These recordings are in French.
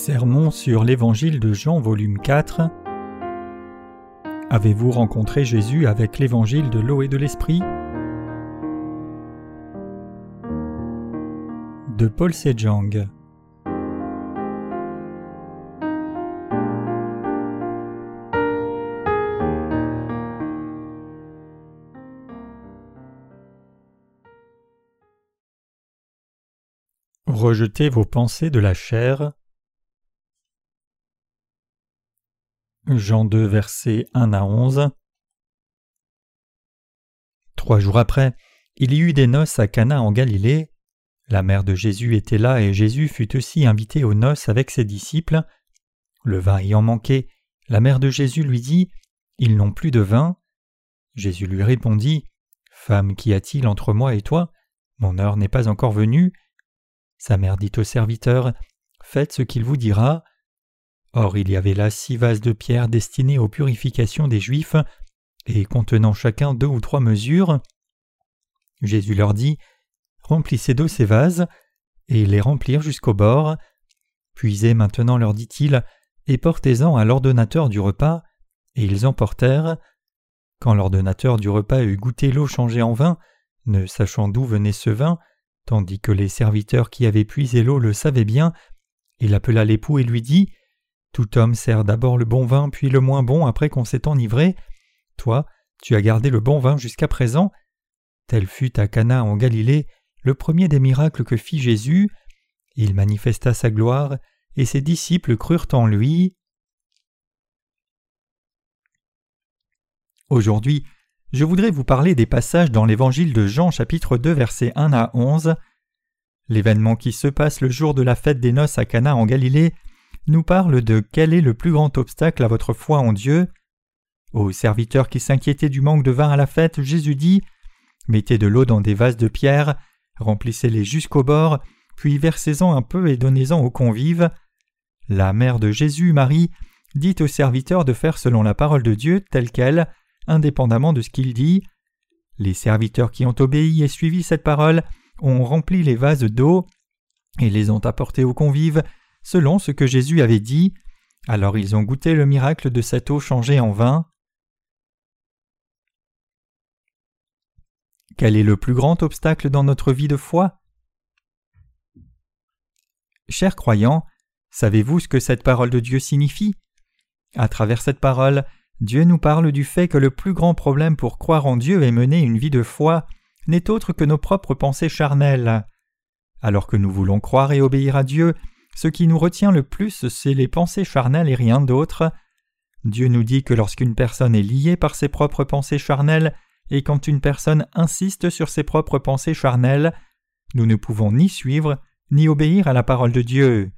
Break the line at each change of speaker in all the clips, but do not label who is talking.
Sermon sur l'Évangile de Jean volume 4 Avez-vous rencontré Jésus avec l'Évangile de l'eau et de l'Esprit? De Paul Sejang Rejetez vos pensées de la chair. Jean 2, versets 1 à 11. Trois jours après, il y eut des noces à Cana en Galilée. La mère de Jésus était là et Jésus fut aussi invité aux noces avec ses disciples. Le vin ayant manqué, la mère de Jésus lui dit Ils n'ont plus de vin. Jésus lui répondit Femme, qu'y a-t-il entre moi et toi? Mon heure n'est pas encore venue. Sa mère dit au serviteur Faites ce qu'il vous dira. Or il y avait là six vases de pierre destinés aux purifications des Juifs, et contenant chacun deux ou trois mesures. Jésus leur dit Remplissez d'eau ces vases, et les remplirent jusqu'au bord. Puisez maintenant, leur dit-il, et portez-en à l'ordonnateur du repas. Et ils emportèrent. Quand l'ordonnateur du repas eut goûté l'eau changée en vin, ne sachant d'où venait ce vin, tandis que les serviteurs qui avaient puisé l'eau le savaient bien, il appela l'époux et lui dit tout homme sert d'abord le bon vin, puis le moins bon après qu'on s'est enivré. Toi, tu as gardé le bon vin jusqu'à présent. Tel fut à Cana en Galilée le premier des miracles que fit Jésus. Il manifesta sa gloire, et ses disciples crurent en lui. Aujourd'hui, je voudrais vous parler des passages dans l'Évangile de Jean chapitre 2 versets 1 à 11. L'événement qui se passe le jour de la fête des noces à Cana en Galilée nous parle de quel est le plus grand obstacle à votre foi en Dieu. Aux serviteurs qui s'inquiétaient du manque de vin à la fête, Jésus dit Mettez de l'eau dans des vases de pierre, remplissez-les jusqu'au bord, puis versez-en un peu et donnez-en aux convives. La mère de Jésus, Marie, dit aux serviteurs de faire selon la parole de Dieu telle qu'elle, indépendamment de ce qu'il dit. Les serviteurs qui ont obéi et suivi cette parole ont rempli les vases d'eau et les ont apportés aux convives selon ce que Jésus avait dit. Alors ils ont goûté le miracle de cette eau changée en vin. Quel est le plus grand obstacle dans notre vie de foi? Chers croyants, savez-vous ce que cette parole de Dieu signifie? À travers cette parole, Dieu nous parle du fait que le plus grand problème pour croire en Dieu et mener une vie de foi n'est autre que nos propres pensées charnelles. Alors que nous voulons croire et obéir à Dieu, ce qui nous retient le plus, c'est les pensées charnelles et rien d'autre. Dieu nous dit que lorsqu'une personne est liée par ses propres pensées charnelles, et quand une personne insiste sur ses propres pensées charnelles, nous ne pouvons ni suivre ni obéir à la parole de Dieu.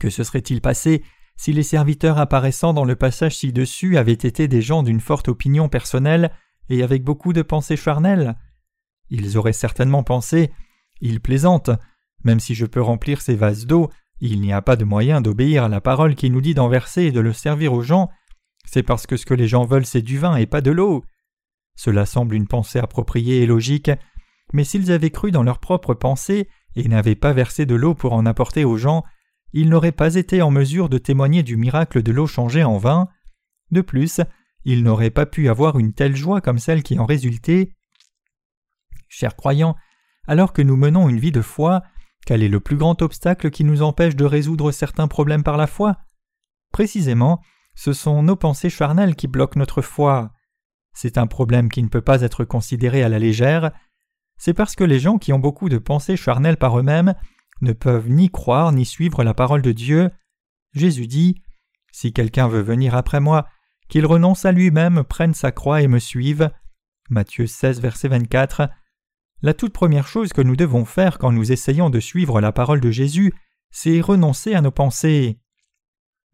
Que se serait-il passé si les serviteurs apparaissant dans le passage ci-dessus avaient été des gens d'une forte opinion personnelle et avec beaucoup de pensées charnelles? Ils auraient certainement pensé Il plaisante, même si je peux remplir ces vases d'eau, il n'y a pas de moyen d'obéir à la parole qui nous dit d'en verser et de le servir aux gens. C'est parce que ce que les gens veulent c'est du vin et pas de l'eau. Cela semble une pensée appropriée et logique, mais s'ils avaient cru dans leur propre pensée et n'avaient pas versé de l'eau pour en apporter aux gens, ils n'auraient pas été en mesure de témoigner du miracle de l'eau changée en vin. De plus, ils n'auraient pas pu avoir une telle joie comme celle qui en résultait. Chers croyants, alors que nous menons une vie de foi, quel est le plus grand obstacle qui nous empêche de résoudre certains problèmes par la foi? Précisément, ce sont nos pensées charnelles qui bloquent notre foi. C'est un problème qui ne peut pas être considéré à la légère. C'est parce que les gens qui ont beaucoup de pensées charnelles par eux-mêmes ne peuvent ni croire ni suivre la parole de Dieu. Jésus dit Si quelqu'un veut venir après moi, qu'il renonce à lui-même, prenne sa croix et me suive. Matthieu 16, verset 24. La toute première chose que nous devons faire quand nous essayons de suivre la parole de Jésus, c'est renoncer à nos pensées.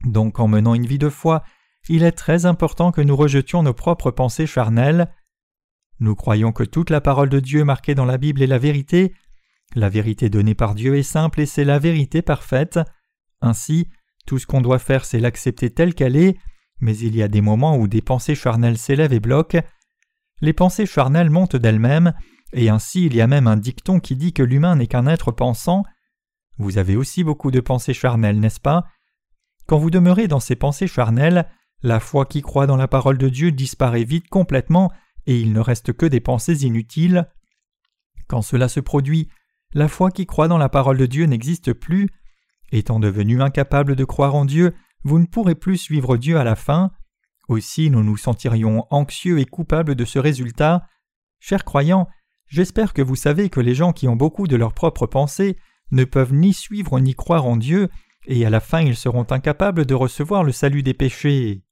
Donc en menant une vie de foi, il est très important que nous rejetions nos propres pensées charnelles. Nous croyons que toute la parole de Dieu marquée dans la Bible est la vérité. La vérité donnée par Dieu est simple et c'est la vérité parfaite. Ainsi, tout ce qu'on doit faire c'est l'accepter telle qu'elle est, mais il y a des moments où des pensées charnelles s'élèvent et bloquent. Les pensées charnelles montent d'elles-mêmes, et ainsi il y a même un dicton qui dit que l'humain n'est qu'un être pensant. Vous avez aussi beaucoup de pensées charnelles, n'est-ce pas? Quand vous demeurez dans ces pensées charnelles, la foi qui croit dans la parole de Dieu disparaît vite complètement et il ne reste que des pensées inutiles. Quand cela se produit, la foi qui croit dans la parole de Dieu n'existe plus. Étant devenu incapable de croire en Dieu, vous ne pourrez plus suivre Dieu à la fin. Aussi nous nous sentirions anxieux et coupables de ce résultat. Chers croyants, j'espère que vous savez que les gens qui ont beaucoup de leurs propres pensées ne peuvent ni suivre ni croire en Dieu, et à la fin ils seront incapables de recevoir le salut des péchés.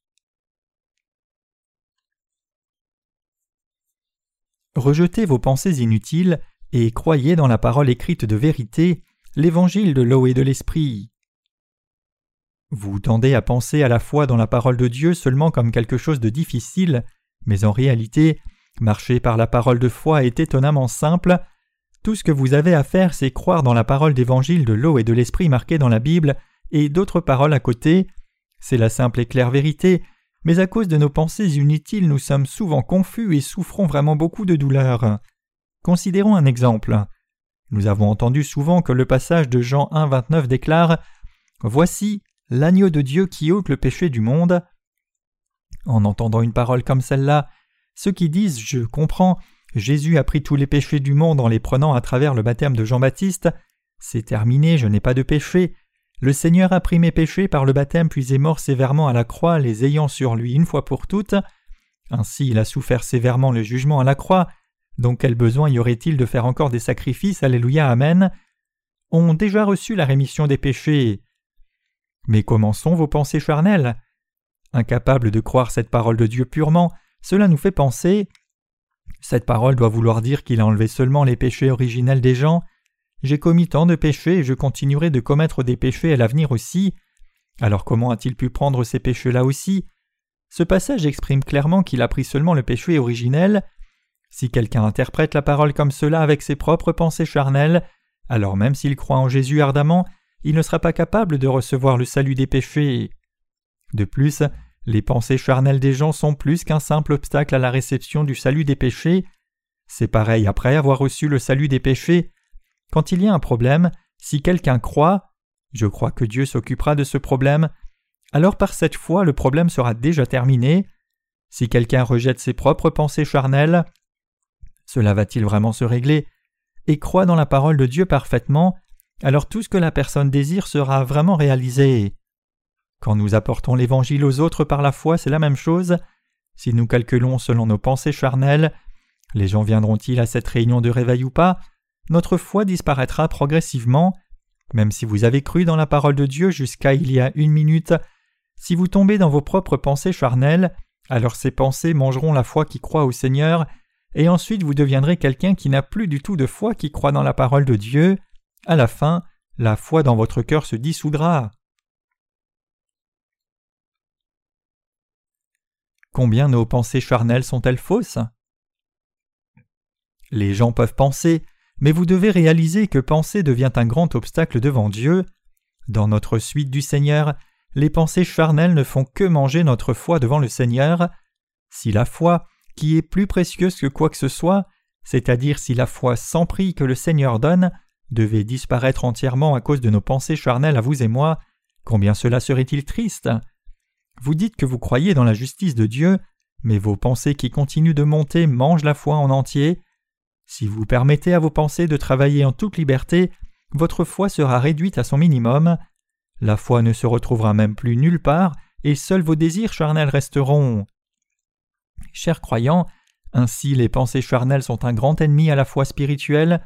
Rejetez vos pensées inutiles et croyez dans la parole écrite de vérité, l'évangile de l'eau et de l'esprit. Vous tendez à penser à la foi dans la parole de Dieu seulement comme quelque chose de difficile, mais en réalité, marcher par la parole de foi est étonnamment simple. Tout ce que vous avez à faire, c'est croire dans la parole d'évangile de l'eau et de l'esprit marquée dans la Bible et d'autres paroles à côté. C'est la simple et claire vérité, mais à cause de nos pensées inutiles, nous sommes souvent confus et souffrons vraiment beaucoup de douleur. Considérons un exemple. Nous avons entendu souvent que le passage de Jean 1,29 déclare Voici, l'agneau de Dieu qui ôte le péché du monde. En entendant une parole comme celle-là, ceux qui disent Je comprends, Jésus a pris tous les péchés du monde en les prenant à travers le baptême de Jean-Baptiste, c'est terminé, je n'ai pas de péché. Le Seigneur a pris mes péchés par le baptême puis est mort sévèrement à la croix, les ayant sur lui une fois pour toutes. Ainsi il a souffert sévèrement le jugement à la croix. Donc quel besoin y aurait-il de faire encore des sacrifices? Alléluia, Amen ont déjà reçu la rémission des péchés. Mais comment sont vos pensées charnelles Incapables de croire cette parole de Dieu purement, cela nous fait penser cette parole doit vouloir dire qu'il a enlevé seulement les péchés originels des gens. J'ai commis tant de péchés et je continuerai de commettre des péchés à l'avenir aussi. Alors comment a-t-il pu prendre ces péchés-là aussi? Ce passage exprime clairement qu'il a pris seulement le péché originel. Si quelqu'un interprète la parole comme cela avec ses propres pensées charnelles, alors même s'il croit en Jésus ardemment, il ne sera pas capable de recevoir le salut des péchés. De plus, les pensées charnelles des gens sont plus qu'un simple obstacle à la réception du salut des péchés. C'est pareil après avoir reçu le salut des péchés. Quand il y a un problème, si quelqu'un croit, je crois que Dieu s'occupera de ce problème, alors par cette foi le problème sera déjà terminé. Si quelqu'un rejette ses propres pensées charnelles, cela va-t-il vraiment se régler? Et croit dans la parole de Dieu parfaitement, alors tout ce que la personne désire sera vraiment réalisé. Quand nous apportons l'Évangile aux autres par la foi, c'est la même chose. Si nous calculons selon nos pensées charnelles, les gens viendront-ils à cette réunion de réveil ou pas? Notre foi disparaîtra progressivement. Même si vous avez cru dans la parole de Dieu jusqu'à il y a une minute, si vous tombez dans vos propres pensées charnelles, alors ces pensées mangeront la foi qui croit au Seigneur, et ensuite vous deviendrez quelqu'un qui n'a plus du tout de foi qui croit dans la parole de Dieu. À la fin, la foi dans votre cœur se dissoudra. Combien nos pensées charnelles sont-elles fausses? Les gens peuvent penser, mais vous devez réaliser que penser devient un grand obstacle devant Dieu. Dans notre suite du Seigneur, les pensées charnelles ne font que manger notre foi devant le Seigneur. Si la foi, qui est plus précieuse que quoi que ce soit, c'est-à-dire si la foi sans prix que le Seigneur donne, devait disparaître entièrement à cause de nos pensées charnelles à vous et moi, combien cela serait-il triste? Vous dites que vous croyez dans la justice de Dieu, mais vos pensées qui continuent de monter mangent la foi en entier. Si vous permettez à vos pensées de travailler en toute liberté, votre foi sera réduite à son minimum. La foi ne se retrouvera même plus nulle part, et seuls vos désirs charnels resteront. Chers croyants, ainsi les pensées charnelles sont un grand ennemi à la foi spirituelle.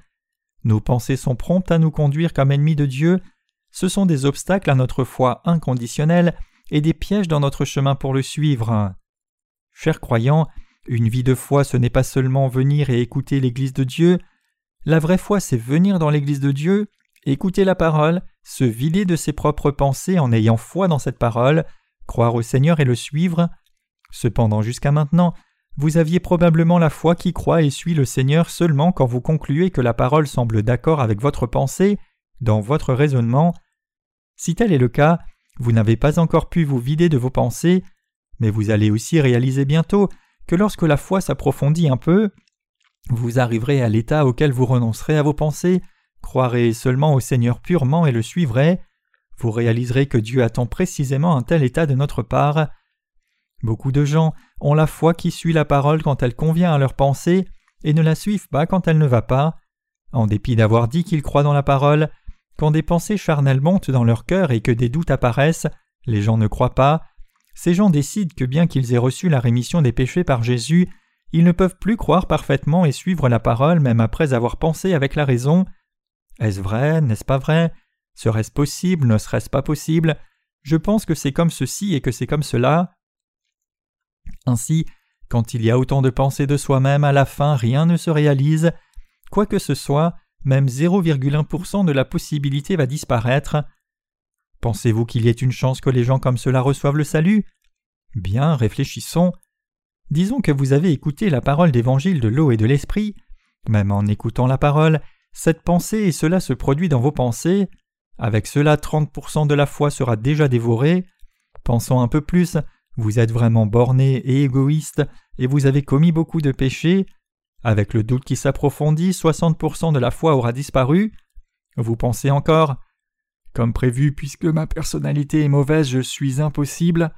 Nos pensées sont promptes à nous conduire comme ennemis de Dieu. Ce sont des obstacles à notre foi inconditionnelle et des pièges dans notre chemin pour le suivre. Chers croyants, une vie de foi ce n'est pas seulement venir et écouter l'Église de Dieu, la vraie foi c'est venir dans l'Église de Dieu, écouter la parole, se vider de ses propres pensées en ayant foi dans cette parole, croire au Seigneur et le suivre. Cependant jusqu'à maintenant, vous aviez probablement la foi qui croit et suit le Seigneur seulement quand vous concluez que la parole semble d'accord avec votre pensée, dans votre raisonnement. Si tel est le cas, vous n'avez pas encore pu vous vider de vos pensées, mais vous allez aussi réaliser bientôt que lorsque la foi s'approfondit un peu, vous arriverez à l'état auquel vous renoncerez à vos pensées, croirez seulement au Seigneur purement et le suivrez, vous réaliserez que Dieu attend précisément un tel état de notre part. Beaucoup de gens ont la foi qui suit la parole quand elle convient à leur pensée et ne la suivent pas quand elle ne va pas. En dépit d'avoir dit qu'ils croient dans la parole, quand des pensées charnelles montent dans leur cœur et que des doutes apparaissent, les gens ne croient pas. Ces gens décident que bien qu'ils aient reçu la rémission des péchés par Jésus, ils ne peuvent plus croire parfaitement et suivre la parole même après avoir pensé avec la raison. Est-ce vrai? N'est-ce pas vrai? Serait-ce possible? Ne serait-ce pas possible? Je pense que c'est comme ceci et que c'est comme cela. Ainsi, quand il y a autant de pensées de soi-même, à la fin rien ne se réalise. Quoi que ce soit, même 0,1% de la possibilité va disparaître. Pensez-vous qu'il y ait une chance que les gens comme cela reçoivent le salut? Bien, réfléchissons. Disons que vous avez écouté la parole d'évangile de l'eau et de l'esprit. Même en écoutant la parole, cette pensée et cela se produit dans vos pensées. Avec cela, 30% de la foi sera déjà dévorée. Pensons un peu plus, vous êtes vraiment borné et égoïste, et vous avez commis beaucoup de péchés. Avec le doute qui s'approfondit, 60% de la foi aura disparu. Vous pensez encore? Comme prévu, puisque ma personnalité est mauvaise, je suis impossible.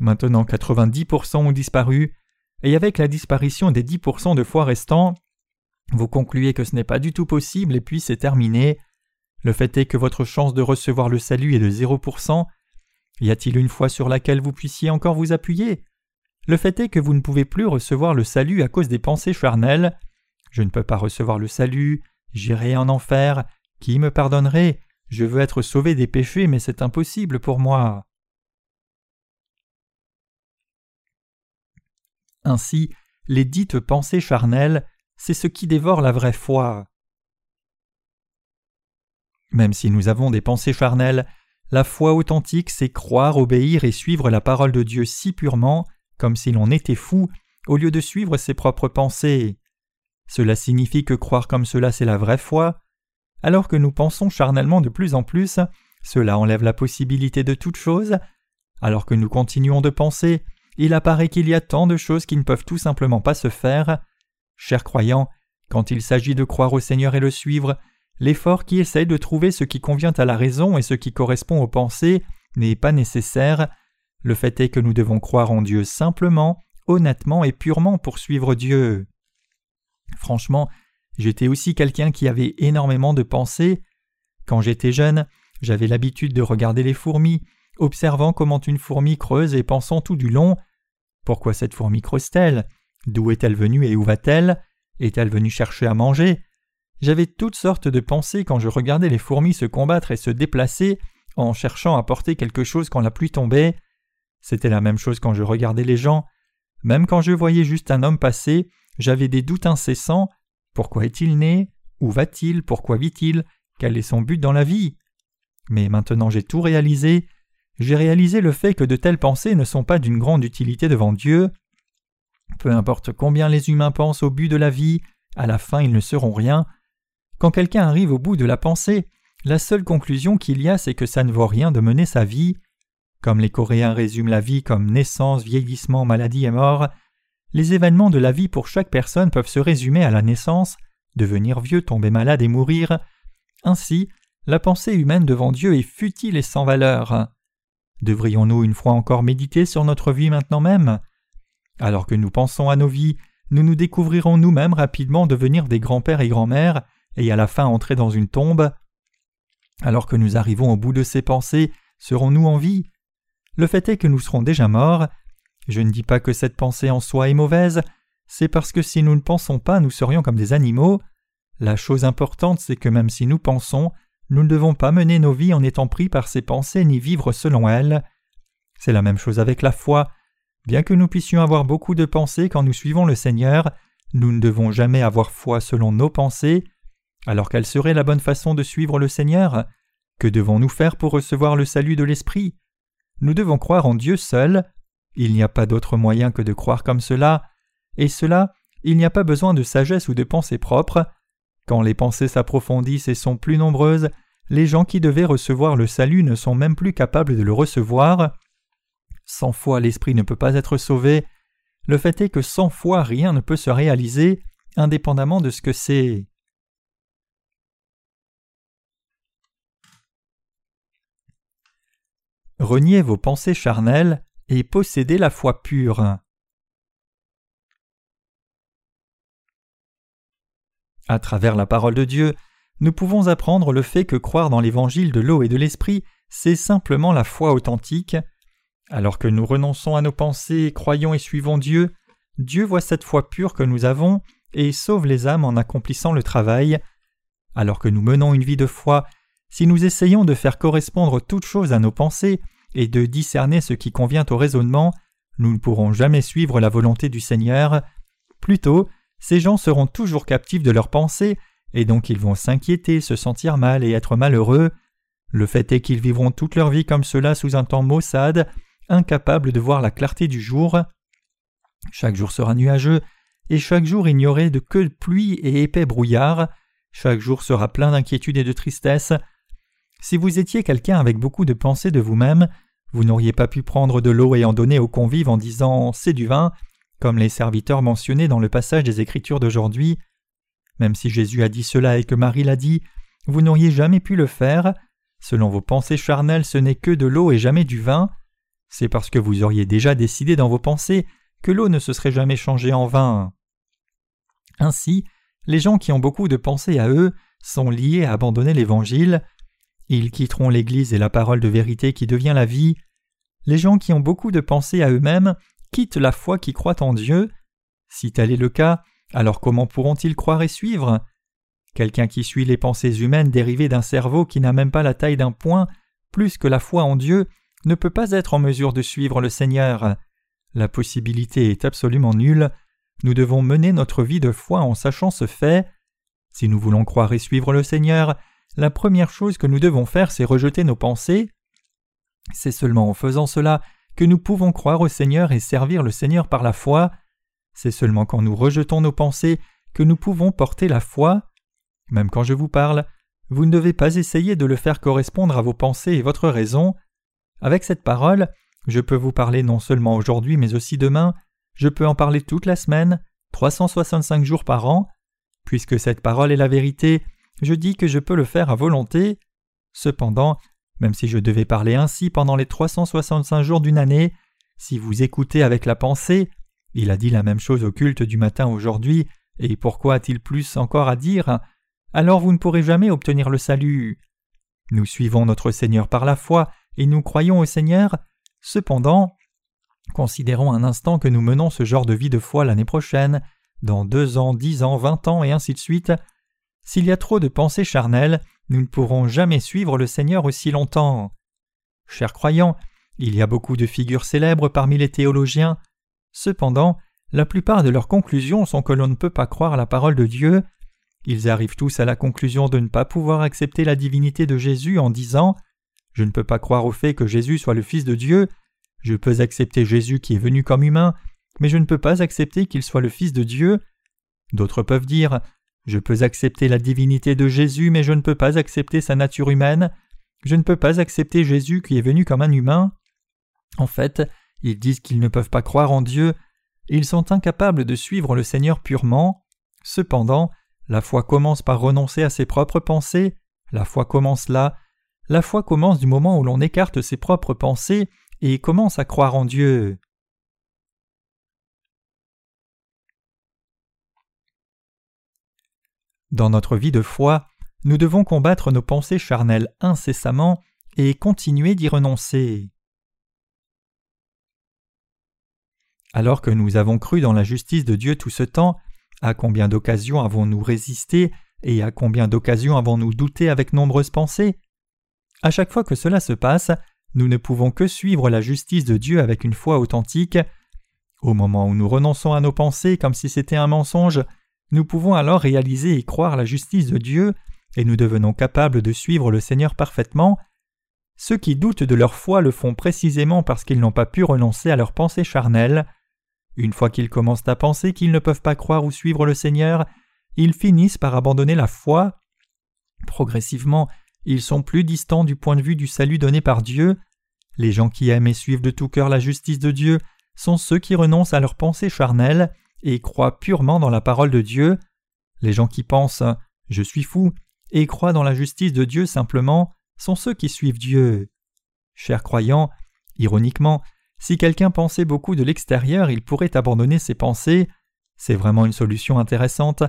Maintenant 90% ont disparu, et avec la disparition des 10% de foi restants, vous concluez que ce n'est pas du tout possible et puis c'est terminé. Le fait est que votre chance de recevoir le salut est de 0%. Y a-t-il une foi sur laquelle vous puissiez encore vous appuyer? Le fait est que vous ne pouvez plus recevoir le salut à cause des pensées charnelles. Je ne peux pas recevoir le salut, j'irai en enfer, qui me pardonnerait? Je veux être sauvé des péchés, mais c'est impossible pour moi. Ainsi, les dites pensées charnelles, c'est ce qui dévore la vraie foi. Même si nous avons des pensées charnelles, la foi authentique, c'est croire, obéir et suivre la parole de Dieu si purement, comme si l'on était fou, au lieu de suivre ses propres pensées. Cela signifie que croire comme cela c'est la vraie foi. Alors que nous pensons charnellement de plus en plus, cela enlève la possibilité de toute chose. Alors que nous continuons de penser, il apparaît qu'il y a tant de choses qui ne peuvent tout simplement pas se faire. Chers croyants, quand il s'agit de croire au Seigneur et le suivre, l'effort qui essaye de trouver ce qui convient à la raison et ce qui correspond aux pensées n'est pas nécessaire. Le fait est que nous devons croire en Dieu simplement, honnêtement et purement pour suivre Dieu. Franchement, j'étais aussi quelqu'un qui avait énormément de pensées. Quand j'étais jeune, j'avais l'habitude de regarder les fourmis, observant comment une fourmi creuse et pensant tout du long Pourquoi cette fourmi creuse-t-elle? D'où est-elle venue et où va-t-elle? Est-elle venue chercher à manger? J'avais toutes sortes de pensées quand je regardais les fourmis se combattre et se déplacer en cherchant à porter quelque chose quand la pluie tombait. C'était la même chose quand je regardais les gens. Même quand je voyais juste un homme passer, j'avais des doutes incessants. Pourquoi est-il né? Où va-t-il? Pourquoi vit-il? Quel est son but dans la vie? Mais maintenant j'ai tout réalisé, j'ai réalisé le fait que de telles pensées ne sont pas d'une grande utilité devant Dieu. Peu importe combien les humains pensent au but de la vie, à la fin ils ne seront rien. Quand quelqu'un arrive au bout de la pensée, la seule conclusion qu'il y a c'est que ça ne vaut rien de mener sa vie. Comme les Coréens résument la vie comme naissance, vieillissement, maladie et mort, les événements de la vie pour chaque personne peuvent se résumer à la naissance, devenir vieux, tomber malade et mourir. Ainsi, la pensée humaine devant Dieu est futile et sans valeur. Devrions-nous une fois encore méditer sur notre vie maintenant même? Alors que nous pensons à nos vies, nous nous découvrirons nous-mêmes rapidement devenir des grands-pères et grands-mères, et à la fin entrer dans une tombe. Alors que nous arrivons au bout de ces pensées, serons-nous en vie? Le fait est que nous serons déjà morts. Je ne dis pas que cette pensée en soi est mauvaise, c'est parce que si nous ne pensons pas, nous serions comme des animaux. La chose importante, c'est que même si nous pensons, nous ne devons pas mener nos vies en étant pris par ces pensées ni vivre selon elles. C'est la même chose avec la foi. Bien que nous puissions avoir beaucoup de pensées quand nous suivons le Seigneur, nous ne devons jamais avoir foi selon nos pensées. Alors quelle serait la bonne façon de suivre le Seigneur? Que devons-nous faire pour recevoir le salut de l'Esprit? Nous devons croire en Dieu seul. Il n'y a pas d'autre moyen que de croire comme cela, et cela, il n'y a pas besoin de sagesse ou de pensée propre. Quand les pensées s'approfondissent et sont plus nombreuses, les gens qui devaient recevoir le salut ne sont même plus capables de le recevoir. Sans foi l'esprit ne peut pas être sauvé. Le fait est que sans foi rien ne peut se réaliser, indépendamment de ce que c'est. Reniez vos pensées charnelles et possédez la foi pure. À travers la parole de Dieu, nous pouvons apprendre le fait que croire dans l'évangile de l'eau et de l'esprit, c'est simplement la foi authentique. Alors que nous renonçons à nos pensées, croyons et suivons Dieu, Dieu voit cette foi pure que nous avons et sauve les âmes en accomplissant le travail. Alors que nous menons une vie de foi, si nous essayons de faire correspondre toute chose à nos pensées et de discerner ce qui convient au raisonnement, nous ne pourrons jamais suivre la volonté du Seigneur. Plutôt, ces gens seront toujours captifs de leurs pensées, et donc ils vont s'inquiéter, se sentir mal et être malheureux. Le fait est qu'ils vivront toute leur vie comme cela sous un temps maussade, incapables de voir la clarté du jour. Chaque jour sera nuageux, et chaque jour aurait de que pluie et épais brouillard. Chaque jour sera plein d'inquiétude et de tristesse. Si vous étiez quelqu'un avec beaucoup de pensées de vous-même, vous n'auriez pas pu prendre de l'eau et en donner aux convives en disant c'est du vin, comme les serviteurs mentionnés dans le passage des Écritures d'aujourd'hui. Même si Jésus a dit cela et que Marie l'a dit, vous n'auriez jamais pu le faire. Selon vos pensées charnelles, ce n'est que de l'eau et jamais du vin. C'est parce que vous auriez déjà décidé dans vos pensées que l'eau ne se serait jamais changée en vin. Ainsi, les gens qui ont beaucoup de pensées à eux sont liés à abandonner l'Évangile. Ils quitteront l'Église et la parole de vérité qui devient la vie. Les gens qui ont beaucoup de pensées à eux-mêmes quittent la foi qui croit en Dieu. Si tel est le cas, alors comment pourront-ils croire et suivre? Quelqu'un qui suit les pensées humaines dérivées d'un cerveau qui n'a même pas la taille d'un point, plus que la foi en Dieu, ne peut pas être en mesure de suivre le Seigneur. La possibilité est absolument nulle. Nous devons mener notre vie de foi en sachant ce fait. Si nous voulons croire et suivre le Seigneur, la première chose que nous devons faire, c'est rejeter nos pensées. C'est seulement en faisant cela que nous pouvons croire au Seigneur et servir le Seigneur par la foi. C'est seulement quand nous rejetons nos pensées que nous pouvons porter la foi. Même quand je vous parle, vous ne devez pas essayer de le faire correspondre à vos pensées et votre raison. Avec cette parole, je peux vous parler non seulement aujourd'hui mais aussi demain, je peux en parler toute la semaine, 365 jours par an. Puisque cette parole est la vérité, je dis que je peux le faire à volonté. Cependant, même si je devais parler ainsi pendant les 365 jours d'une année, si vous écoutez avec la pensée, il a dit la même chose au culte du matin aujourd'hui, et pourquoi a-t-il plus encore à dire? Alors vous ne pourrez jamais obtenir le salut. Nous suivons notre Seigneur par la foi, et nous croyons au Seigneur. Cependant, considérons un instant que nous menons ce genre de vie de foi l'année prochaine, dans deux ans, dix ans, vingt ans, et ainsi de suite. S'il y a trop de pensées charnelles, nous ne pourrons jamais suivre le Seigneur aussi longtemps. Chers croyants, il y a beaucoup de figures célèbres parmi les théologiens. Cependant, la plupart de leurs conclusions sont que l'on ne peut pas croire la parole de Dieu. Ils arrivent tous à la conclusion de ne pas pouvoir accepter la divinité de Jésus en disant Je ne peux pas croire au fait que Jésus soit le Fils de Dieu. Je peux accepter Jésus qui est venu comme humain, mais je ne peux pas accepter qu'il soit le Fils de Dieu. D'autres peuvent dire Je peux accepter la divinité de Jésus, mais je ne peux pas accepter sa nature humaine. Je ne peux pas accepter Jésus qui est venu comme un humain. En fait, ils disent qu'ils ne peuvent pas croire en Dieu, ils sont incapables de suivre le Seigneur purement. Cependant, la foi commence par renoncer à ses propres pensées, la foi commence là, la foi commence du moment où l'on écarte ses propres pensées et commence à croire en Dieu. Dans notre vie de foi, nous devons combattre nos pensées charnelles incessamment et continuer d'y renoncer. Alors que nous avons cru dans la justice de Dieu tout ce temps, à combien d'occasions avons-nous résisté et à combien d'occasions avons-nous douté avec nombreuses pensées? À chaque fois que cela se passe, nous ne pouvons que suivre la justice de Dieu avec une foi authentique. Au moment où nous renonçons à nos pensées comme si c'était un mensonge, nous pouvons alors réaliser et croire la justice de Dieu, et nous devenons capables de suivre le Seigneur parfaitement. Ceux qui doutent de leur foi le font précisément parce qu'ils n'ont pas pu renoncer à leurs pensées charnelles. Une fois qu'ils commencent à penser qu'ils ne peuvent pas croire ou suivre le Seigneur, ils finissent par abandonner la foi. Progressivement, ils sont plus distants du point de vue du salut donné par Dieu. Les gens qui aiment et suivent de tout cœur la justice de Dieu sont ceux qui renoncent à leurs pensées charnelles et croient purement dans la parole de Dieu. Les gens qui pensent Je suis fou et croient dans la justice de Dieu simplement sont ceux qui suivent Dieu. Chers croyants, ironiquement, si quelqu'un pensait beaucoup de l'extérieur, il pourrait abandonner ses pensées. C'est vraiment une solution intéressante.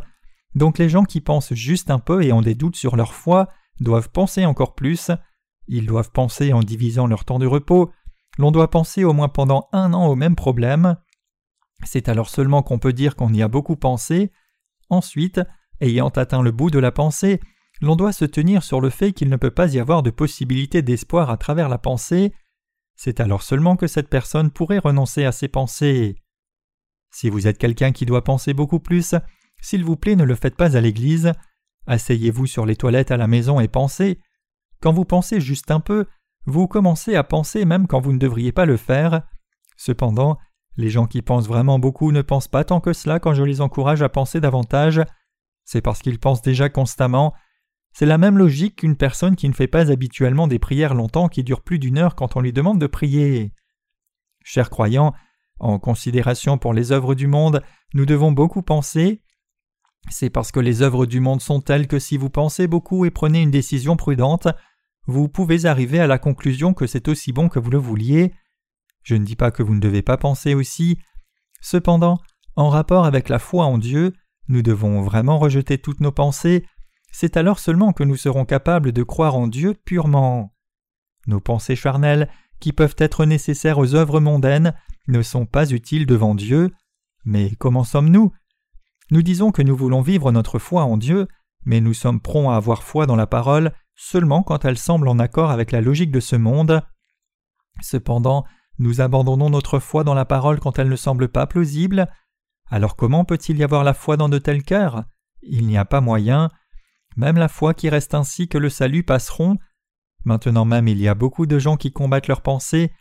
Donc les gens qui pensent juste un peu et ont des doutes sur leur foi doivent penser encore plus. Ils doivent penser en divisant leur temps de repos. L'on doit penser au moins pendant un an au même problème. C'est alors seulement qu'on peut dire qu'on y a beaucoup pensé. Ensuite, ayant atteint le bout de la pensée, l'on doit se tenir sur le fait qu'il ne peut pas y avoir de possibilité d'espoir à travers la pensée. C'est alors seulement que cette personne pourrait renoncer à ses pensées. Si vous êtes quelqu'un qui doit penser beaucoup plus, s'il vous plaît ne le faites pas à l'église. Asseyez-vous sur les toilettes à la maison et pensez. Quand vous pensez juste un peu, vous commencez à penser même quand vous ne devriez pas le faire. Cependant, les gens qui pensent vraiment beaucoup ne pensent pas tant que cela quand je les encourage à penser davantage. C'est parce qu'ils pensent déjà constamment. C'est la même logique qu'une personne qui ne fait pas habituellement des prières longtemps qui durent plus d'une heure quand on lui demande de prier. Chers croyants, en considération pour les œuvres du monde, nous devons beaucoup penser. C'est parce que les œuvres du monde sont telles que si vous pensez beaucoup et prenez une décision prudente, vous pouvez arriver à la conclusion que c'est aussi bon que vous le vouliez. Je ne dis pas que vous ne devez pas penser aussi. Cependant, en rapport avec la foi en Dieu, nous devons vraiment rejeter toutes nos pensées. C'est alors seulement que nous serons capables de croire en Dieu purement. Nos pensées charnelles, qui peuvent être nécessaires aux œuvres mondaines, ne sont pas utiles devant Dieu. Mais comment sommes-nous? Nous disons que nous voulons vivre notre foi en Dieu, mais nous sommes prompts à avoir foi dans la parole seulement quand elle semble en accord avec la logique de ce monde. Cependant, nous abandonnons notre foi dans la parole quand elle ne semble pas plausible. Alors comment peut-il y avoir la foi dans de tels cœurs? Il n'y a pas moyen. Même la foi qui reste ainsi que le salut passeront. Maintenant même il y a beaucoup de gens qui combattent leurs pensées.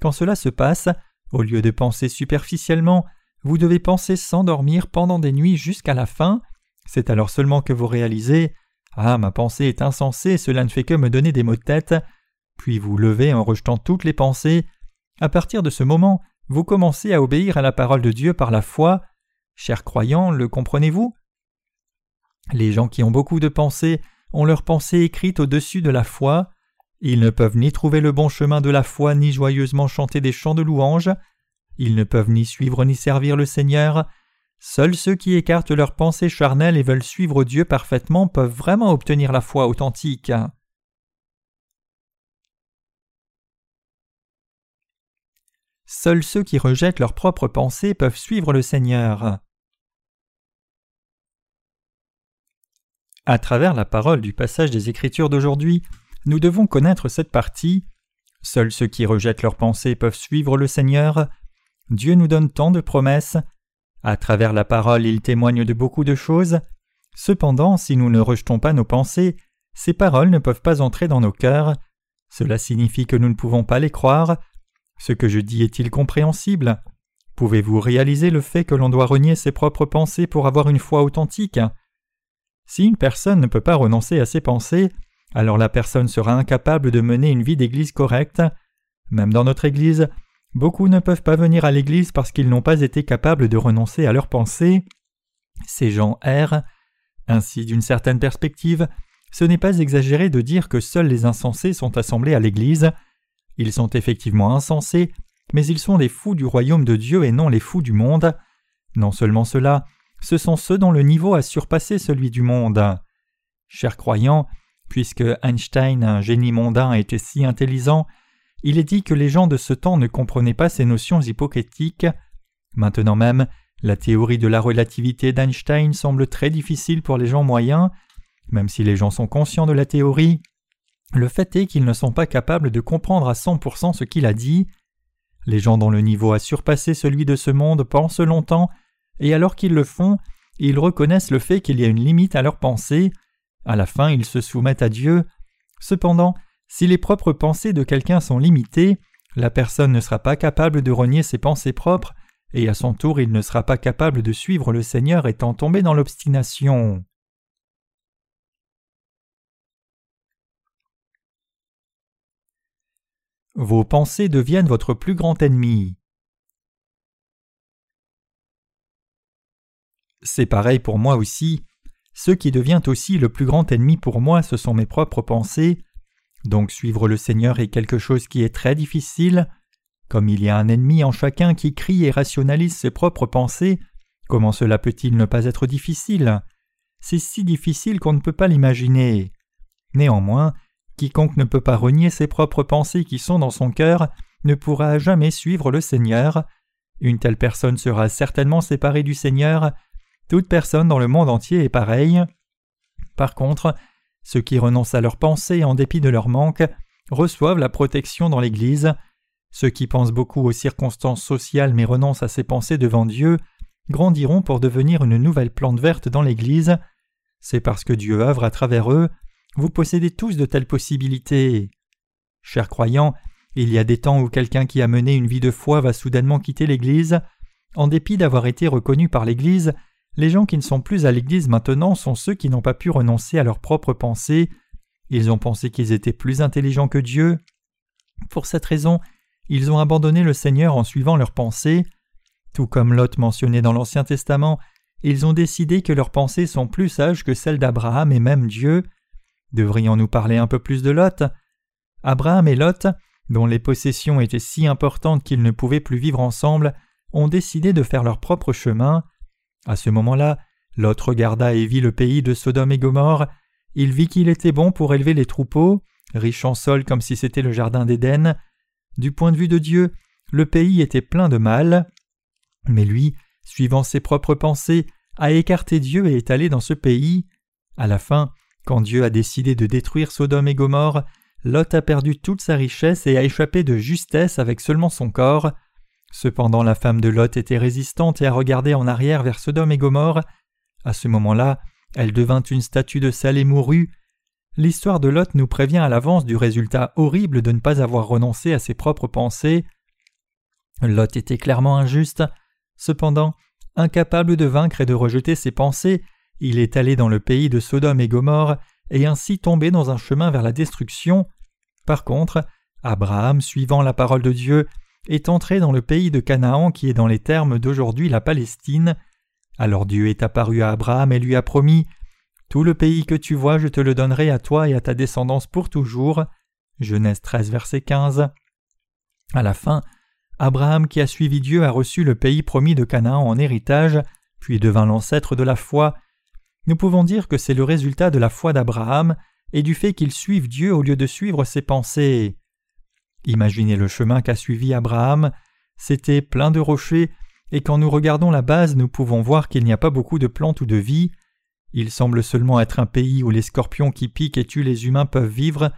Quand cela se passe, au lieu de penser superficiellement, vous devez penser sans dormir pendant des nuits jusqu'à la fin. C'est alors seulement que vous réalisez Ah, ma pensée est insensée, cela ne fait que me donner des maux de tête. Puis vous levez en rejetant toutes les pensées. À partir de ce moment, vous commencez à obéir à la parole de Dieu par la foi. Chers croyants, le comprenez-vous? Les gens qui ont beaucoup de pensées ont leurs pensées écrites au-dessus de la foi. Ils ne peuvent ni trouver le bon chemin de la foi ni joyeusement chanter des chants de louange. Ils ne peuvent ni suivre ni servir le Seigneur. Seuls ceux qui écartent leurs pensées charnelles et veulent suivre Dieu parfaitement peuvent vraiment obtenir la foi authentique. Seuls ceux qui rejettent leurs propres pensées peuvent suivre le Seigneur. À travers la parole du passage des Écritures d'aujourd'hui, nous devons connaître cette partie. Seuls ceux qui rejettent leurs pensées peuvent suivre le Seigneur. Dieu nous donne tant de promesses. À travers la parole, il témoigne de beaucoup de choses. Cependant, si nous ne rejetons pas nos pensées, ces paroles ne peuvent pas entrer dans nos cœurs. Cela signifie que nous ne pouvons pas les croire. Ce que je dis est-il compréhensible? Pouvez-vous réaliser le fait que l'on doit renier ses propres pensées pour avoir une foi authentique? Si une personne ne peut pas renoncer à ses pensées, alors la personne sera incapable de mener une vie d'église correcte. Même dans notre église, beaucoup ne peuvent pas venir à l'église parce qu'ils n'ont pas été capables de renoncer à leurs pensées. Ces gens errent. Ainsi, d'une certaine perspective, ce n'est pas exagéré de dire que seuls les insensés sont assemblés à l'église. Ils sont effectivement insensés, mais ils sont les fous du royaume de Dieu et non les fous du monde. Non seulement cela, ce sont ceux dont le niveau a surpassé celui du monde. Chers croyants, puisque Einstein, un génie mondain, était si intelligent, il est dit que les gens de ce temps ne comprenaient pas ces notions hypocrétiques. Maintenant même, la théorie de la relativité d'Einstein semble très difficile pour les gens moyens, même si les gens sont conscients de la théorie, le fait est qu'ils ne sont pas capables de comprendre à 100% ce qu'il a dit. Les gens dont le niveau a surpassé celui de ce monde pensent longtemps, et alors qu'ils le font, ils reconnaissent le fait qu'il y a une limite à leur pensée. À la fin, ils se soumettent à Dieu. Cependant, si les propres pensées de quelqu'un sont limitées, la personne ne sera pas capable de renier ses pensées propres, et à son tour il ne sera pas capable de suivre le Seigneur étant tombé dans l'obstination. Vos pensées deviennent votre plus grand ennemi. C'est pareil pour moi aussi. Ce qui devient aussi le plus grand ennemi pour moi, ce sont mes propres pensées. Donc suivre le Seigneur est quelque chose qui est très difficile. Comme il y a un ennemi en chacun qui crie et rationalise ses propres pensées, comment cela peut-il ne pas être difficile? C'est si difficile qu'on ne peut pas l'imaginer. Néanmoins, quiconque ne peut pas renier ses propres pensées qui sont dans son cœur ne pourra jamais suivre le Seigneur. Une telle personne sera certainement séparée du Seigneur. Toute personne dans le monde entier est pareille. Par contre, ceux qui renoncent à leurs pensées en dépit de leur manque reçoivent la protection dans l'Église. Ceux qui pensent beaucoup aux circonstances sociales mais renoncent à ces pensées devant Dieu grandiront pour devenir une nouvelle plante verte dans l'Église. C'est parce que Dieu œuvre à travers eux. Vous possédez tous de telles possibilités. Chers croyants, il y a des temps où quelqu'un qui a mené une vie de foi va soudainement quitter l'Église. En dépit d'avoir été reconnu par l'Église, les gens qui ne sont plus à l'Église maintenant sont ceux qui n'ont pas pu renoncer à leurs propres pensées. Ils ont pensé qu'ils étaient plus intelligents que Dieu. Pour cette raison, ils ont abandonné le Seigneur en suivant leurs pensées. Tout comme Lot mentionné dans l'Ancien Testament, ils ont décidé que leurs pensées sont plus sages que celles d'Abraham et même Dieu. Devrions-nous parler un peu plus de Lot? Abraham et Lot dont les possessions étaient si importantes qu'ils ne pouvaient plus vivre ensemble, ont décidé de faire leur propre chemin. À ce moment-là, Lot regarda et vit le pays de Sodome et Gomorre. Il vit qu'il était bon pour élever les troupeaux, riche en sol comme si c'était le jardin d'Éden. Du point de vue de Dieu, le pays était plein de mal. Mais lui, suivant ses propres pensées, a écarté Dieu et est allé dans ce pays. À la fin, quand Dieu a décidé de détruire Sodome et Gomorre, Lot a perdu toute sa richesse et a échappé de justesse avec seulement son corps. Cependant la femme de Lot était résistante et a regardé en arrière vers Sodome et Gomorre. À ce moment-là, elle devint une statue de sel et mourut. L'histoire de Lot nous prévient à l'avance du résultat horrible de ne pas avoir renoncé à ses propres pensées. Lot était clairement injuste. Cependant, incapable de vaincre et de rejeter ses pensées, il est allé dans le pays de Sodome et Gomorre et ainsi tombé dans un chemin vers la destruction. Par contre, Abraham, suivant la parole de Dieu, est entré dans le pays de Canaan qui est dans les termes d'aujourd'hui la Palestine. Alors Dieu est apparu à Abraham et lui a promis Tout le pays que tu vois, je te le donnerai à toi et à ta descendance pour toujours. Genèse 13, verset 15. À la fin, Abraham qui a suivi Dieu a reçu le pays promis de Canaan en héritage, puis devint l'ancêtre de la foi, nous pouvons dire que c'est le résultat de la foi d'Abraham et du fait qu'il suive Dieu au lieu de suivre ses pensées. Imaginez le chemin qu'a suivi Abraham, c'était plein de rochers, et quand nous regardons la base nous pouvons voir qu'il n'y a pas beaucoup de plantes ou de vie. Il semble seulement être un pays où les scorpions qui piquent et tuent les humains peuvent vivre,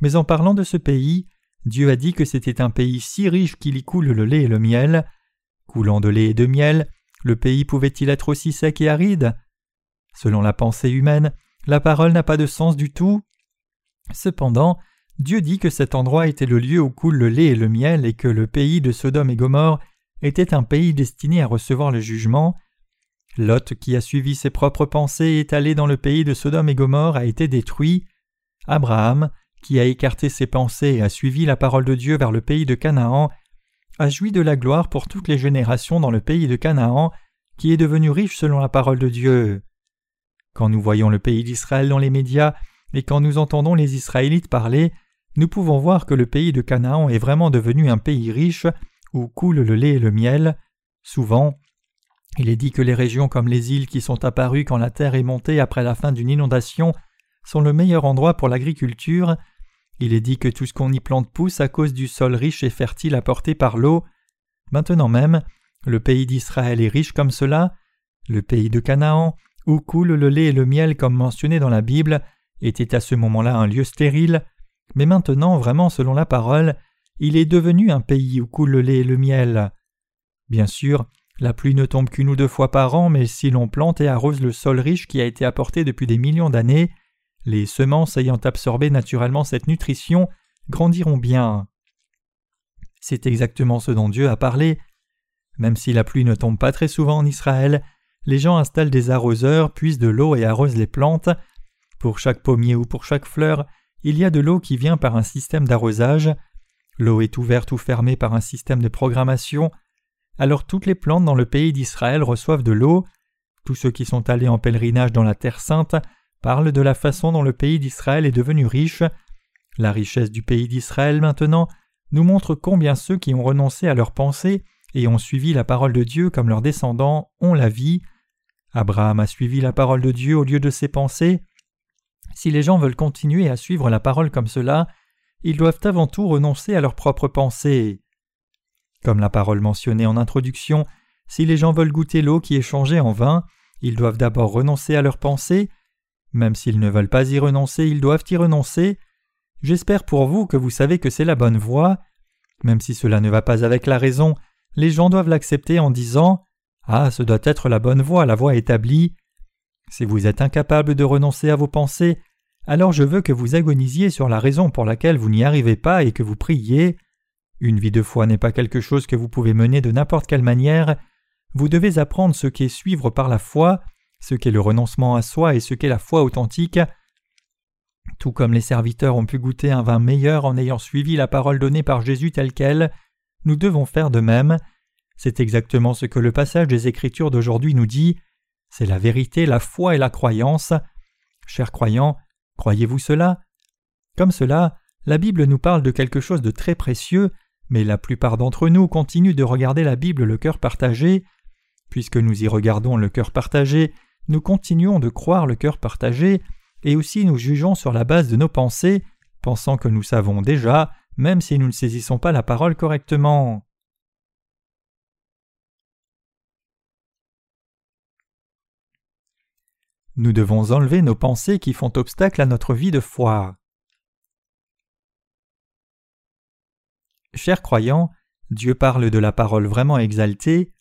mais en parlant de ce pays, Dieu a dit que c'était un pays si riche qu'il y coule le lait et le miel. Coulant de lait et de miel, le pays pouvait-il être aussi sec et aride? Selon la pensée humaine, la parole n'a pas de sens du tout. Cependant, Dieu dit que cet endroit était le lieu où coule le lait et le miel et que le pays de Sodome et Gomorre était un pays destiné à recevoir le jugement. Lot, qui a suivi ses propres pensées et est allé dans le pays de Sodome et Gomorre, a été détruit. Abraham, qui a écarté ses pensées et a suivi la parole de Dieu vers le pays de Canaan, a joui de la gloire pour toutes les générations dans le pays de Canaan, qui est devenu riche selon la parole de Dieu. Quand nous voyons le pays d'Israël dans les médias et quand nous entendons les Israélites parler, nous pouvons voir que le pays de Canaan est vraiment devenu un pays riche où coule le lait et le miel. Souvent, il est dit que les régions comme les îles qui sont apparues quand la terre est montée après la fin d'une inondation sont le meilleur endroit pour l'agriculture. Il est dit que tout ce qu'on y plante pousse à cause du sol riche et fertile apporté par l'eau. Maintenant même, le pays d'Israël est riche comme cela. Le pays de Canaan où coule le lait et le miel comme mentionné dans la Bible, était à ce moment-là un lieu stérile, mais maintenant, vraiment selon la parole, il est devenu un pays où coule le lait et le miel. Bien sûr, la pluie ne tombe qu'une ou deux fois par an, mais si l'on plante et arrose le sol riche qui a été apporté depuis des millions d'années, les semences ayant absorbé naturellement cette nutrition grandiront bien. C'est exactement ce dont Dieu a parlé. Même si la pluie ne tombe pas très souvent en Israël, les gens installent des arroseurs, puisent de l'eau et arrosent les plantes. Pour chaque pommier ou pour chaque fleur, il y a de l'eau qui vient par un système d'arrosage. L'eau est ouverte ou fermée par un système de programmation. Alors toutes les plantes dans le pays d'Israël reçoivent de l'eau. Tous ceux qui sont allés en pèlerinage dans la Terre sainte parlent de la façon dont le pays d'Israël est devenu riche. La richesse du pays d'Israël maintenant nous montre combien ceux qui ont renoncé à leurs pensées et ont suivi la parole de Dieu comme leurs descendants ont la vie. Abraham a suivi la parole de Dieu au lieu de ses pensées. Si les gens veulent continuer à suivre la parole comme cela, ils doivent avant tout renoncer à leurs propres pensées. Comme la parole mentionnée en introduction, si les gens veulent goûter l'eau qui est changée en vin, ils doivent d'abord renoncer à leurs pensées. Même s'ils ne veulent pas y renoncer, ils doivent y renoncer. J'espère pour vous que vous savez que c'est la bonne voie. Même si cela ne va pas avec la raison, les gens doivent l'accepter en disant Ah, ce doit être la bonne voie, la voie établie. Si vous êtes incapable de renoncer à vos pensées, alors je veux que vous agonisiez sur la raison pour laquelle vous n'y arrivez pas et que vous priez. Une vie de foi n'est pas quelque chose que vous pouvez mener de n'importe quelle manière. Vous devez apprendre ce qu'est suivre par la foi, ce qu'est le renoncement à soi et ce qu'est la foi authentique. Tout comme les serviteurs ont pu goûter un vin meilleur en ayant suivi la parole donnée par Jésus telle qu'elle, nous devons faire de même. C'est exactement ce que le passage des Écritures d'aujourd'hui nous dit. C'est la vérité, la foi et la croyance. Chers croyants, croyez-vous cela? Comme cela, la Bible nous parle de quelque chose de très précieux, mais la plupart d'entre nous continuent de regarder la Bible le cœur partagé. Puisque nous y regardons le cœur partagé, nous continuons de croire le cœur partagé, et aussi nous jugeons sur la base de nos pensées, pensant que nous savons déjà, même si nous ne saisissons pas la parole correctement. Nous devons enlever nos pensées qui font obstacle à notre vie de foi. Chers croyants, Dieu parle de la parole vraiment exaltée.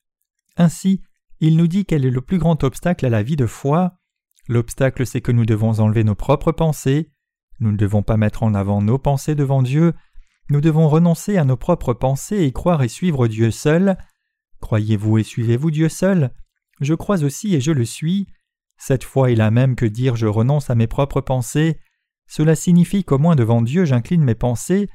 Ainsi, il nous dit quel est le plus grand obstacle à la vie de foi. L'obstacle, c'est que nous devons enlever nos propres pensées. Nous ne devons pas mettre en avant nos pensées devant Dieu. Nous devons renoncer à nos propres pensées et croire et suivre Dieu seul. Croyez-vous et suivez-vous Dieu seul? Je crois aussi et je le suis. Cette foi est la même que dire je renonce à mes propres pensées. Cela signifie qu'au moins devant Dieu j'incline mes pensées.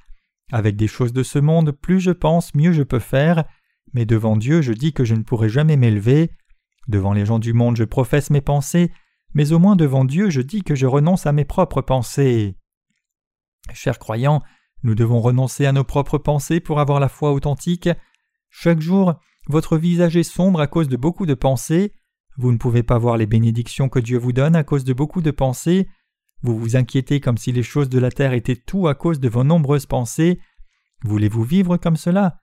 Avec des choses de ce monde, plus je pense, mieux je peux faire, mais devant Dieu je dis que je ne pourrai jamais m'élever. Devant les gens du monde je professe mes pensées, mais au moins devant Dieu je dis que je renonce à mes propres pensées. Chers croyants, nous devons renoncer à nos propres pensées pour avoir la foi authentique. Chaque jour, votre visage est sombre à cause de beaucoup de pensées. Vous ne pouvez pas voir les bénédictions que Dieu vous donne à cause de beaucoup de pensées. Vous vous inquiétez comme si les choses de la terre étaient tout à cause de vos nombreuses pensées. Voulez-vous vivre comme cela?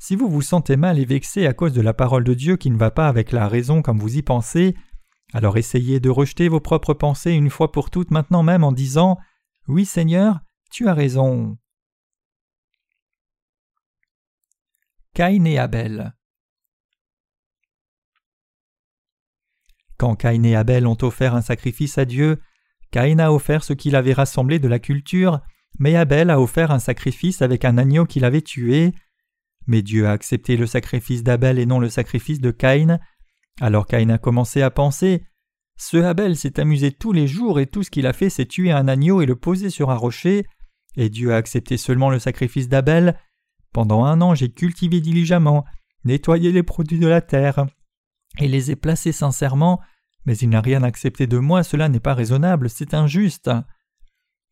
Si vous vous sentez mal et vexé à cause de la parole de Dieu qui ne va pas avec la raison comme vous y pensez, alors essayez de rejeter vos propres pensées une fois pour toutes maintenant même en disant Oui Seigneur, tu as raison. Caïn et Abel Quand Caïn et Abel ont offert un sacrifice à Dieu, Caïn a offert ce qu'il avait rassemblé de la culture, mais Abel a offert un sacrifice avec un agneau qu'il avait tué. Mais Dieu a accepté le sacrifice d'Abel et non le sacrifice de Caïn, alors Caïn a commencé à penser Ce Abel s'est amusé tous les jours et tout ce qu'il a fait c'est tuer un agneau et le poser sur un rocher, et Dieu a accepté seulement le sacrifice d'Abel. Pendant un an j'ai cultivé diligemment, nettoyé les produits de la terre, et les ai placés sincèrement, mais il n'a rien accepté de moi, cela n'est pas raisonnable, c'est injuste.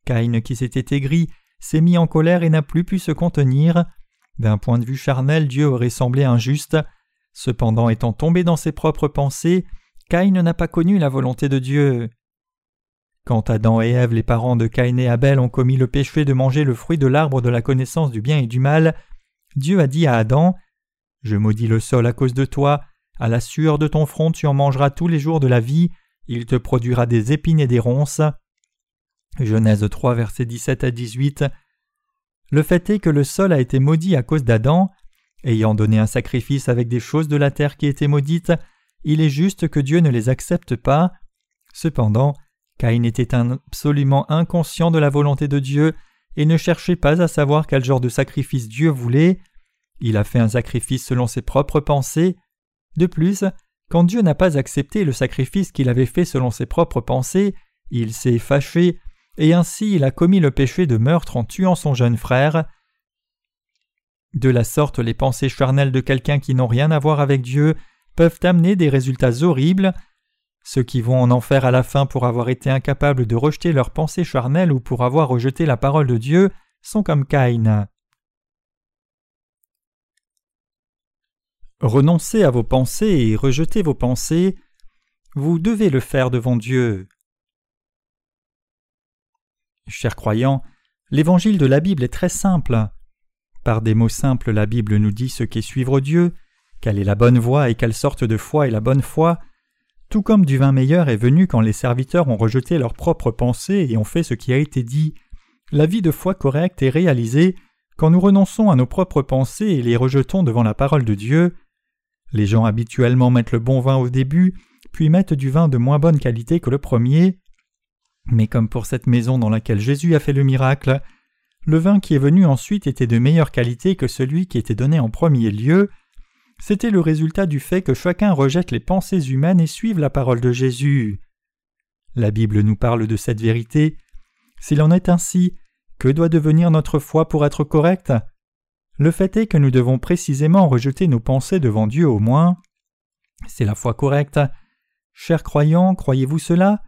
Caïn qui s'était aigri s'est mis en colère et n'a plus pu se contenir. D'un point de vue charnel, Dieu aurait semblé injuste. Cependant, étant tombé dans ses propres pensées, Caïn n'a pas connu la volonté de Dieu. Quand Adam et Ève, les parents de Caïn et Abel, ont commis le péché de manger le fruit de l'arbre de la connaissance du bien et du mal, Dieu a dit à Adam Je maudis le sol à cause de toi, à la sueur de ton front tu en mangeras tous les jours de la vie, il te produira des épines et des ronces. Genèse 3, versets 17 à 18. Le fait est que le sol a été maudit à cause d'Adam, Ayant donné un sacrifice avec des choses de la terre qui étaient maudites, il est juste que Dieu ne les accepte pas. Cependant, Caïn était absolument inconscient de la volonté de Dieu et ne cherchait pas à savoir quel genre de sacrifice Dieu voulait. Il a fait un sacrifice selon ses propres pensées. De plus, quand Dieu n'a pas accepté le sacrifice qu'il avait fait selon ses propres pensées, il s'est fâché, et ainsi il a commis le péché de meurtre en tuant son jeune frère. De la sorte, les pensées charnelles de quelqu'un qui n'ont rien à voir avec Dieu peuvent amener des résultats horribles. Ceux qui vont en enfer à la fin pour avoir été incapables de rejeter leurs pensées charnelles ou pour avoir rejeté la parole de Dieu sont comme Caïn. Renoncez à vos pensées et rejetez vos pensées. Vous devez le faire devant Dieu. Chers croyants, l'évangile de la Bible est très simple. Par des mots simples, la Bible nous dit ce qu'est suivre Dieu, quelle est la bonne voie et quelle sorte de foi est la bonne foi, tout comme du vin meilleur est venu quand les serviteurs ont rejeté leurs propres pensées et ont fait ce qui a été dit. La vie de foi correcte est réalisée quand nous renonçons à nos propres pensées et les rejetons devant la parole de Dieu. Les gens habituellement mettent le bon vin au début, puis mettent du vin de moins bonne qualité que le premier. Mais comme pour cette maison dans laquelle Jésus a fait le miracle, le vin qui est venu ensuite était de meilleure qualité que celui qui était donné en premier lieu. C'était le résultat du fait que chacun rejette les pensées humaines et suive la parole de Jésus. La Bible nous parle de cette vérité. S'il en est ainsi, que doit devenir notre foi pour être correcte? Le fait est que nous devons précisément rejeter nos pensées devant Dieu au moins. C'est la foi correcte. Chers croyants, croyez-vous cela?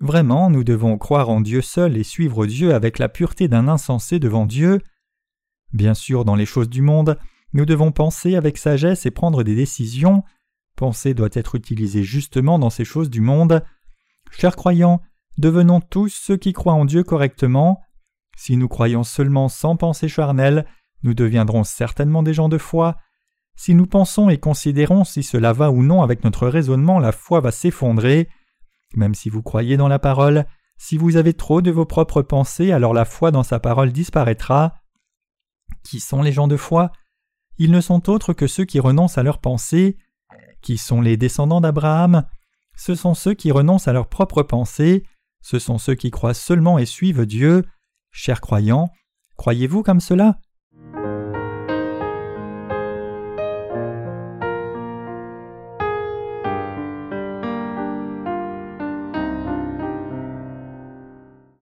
Vraiment, nous devons croire en Dieu seul et suivre Dieu avec la pureté d'un insensé devant Dieu? Bien sûr, dans les choses du monde, nous devons penser avec sagesse et prendre des décisions. Penser doit être utilisée justement dans ces choses du monde. Chers croyants, devenons tous ceux qui croient en Dieu correctement. Si nous croyons seulement sans pensée charnelle, nous deviendrons certainement des gens de foi. Si nous pensons et considérons si cela va ou non avec notre raisonnement, la foi va s'effondrer. Même si vous croyez dans la parole, si vous avez trop de vos propres pensées, alors la foi dans sa parole disparaîtra. Qui sont les gens de foi? Ils ne sont autres que ceux qui renoncent à leurs pensées. Qui sont les descendants d'Abraham Ce sont ceux qui renoncent à leurs propres pensées. Ce sont ceux qui croient seulement et suivent Dieu. Chers croyants, croyez-vous comme cela?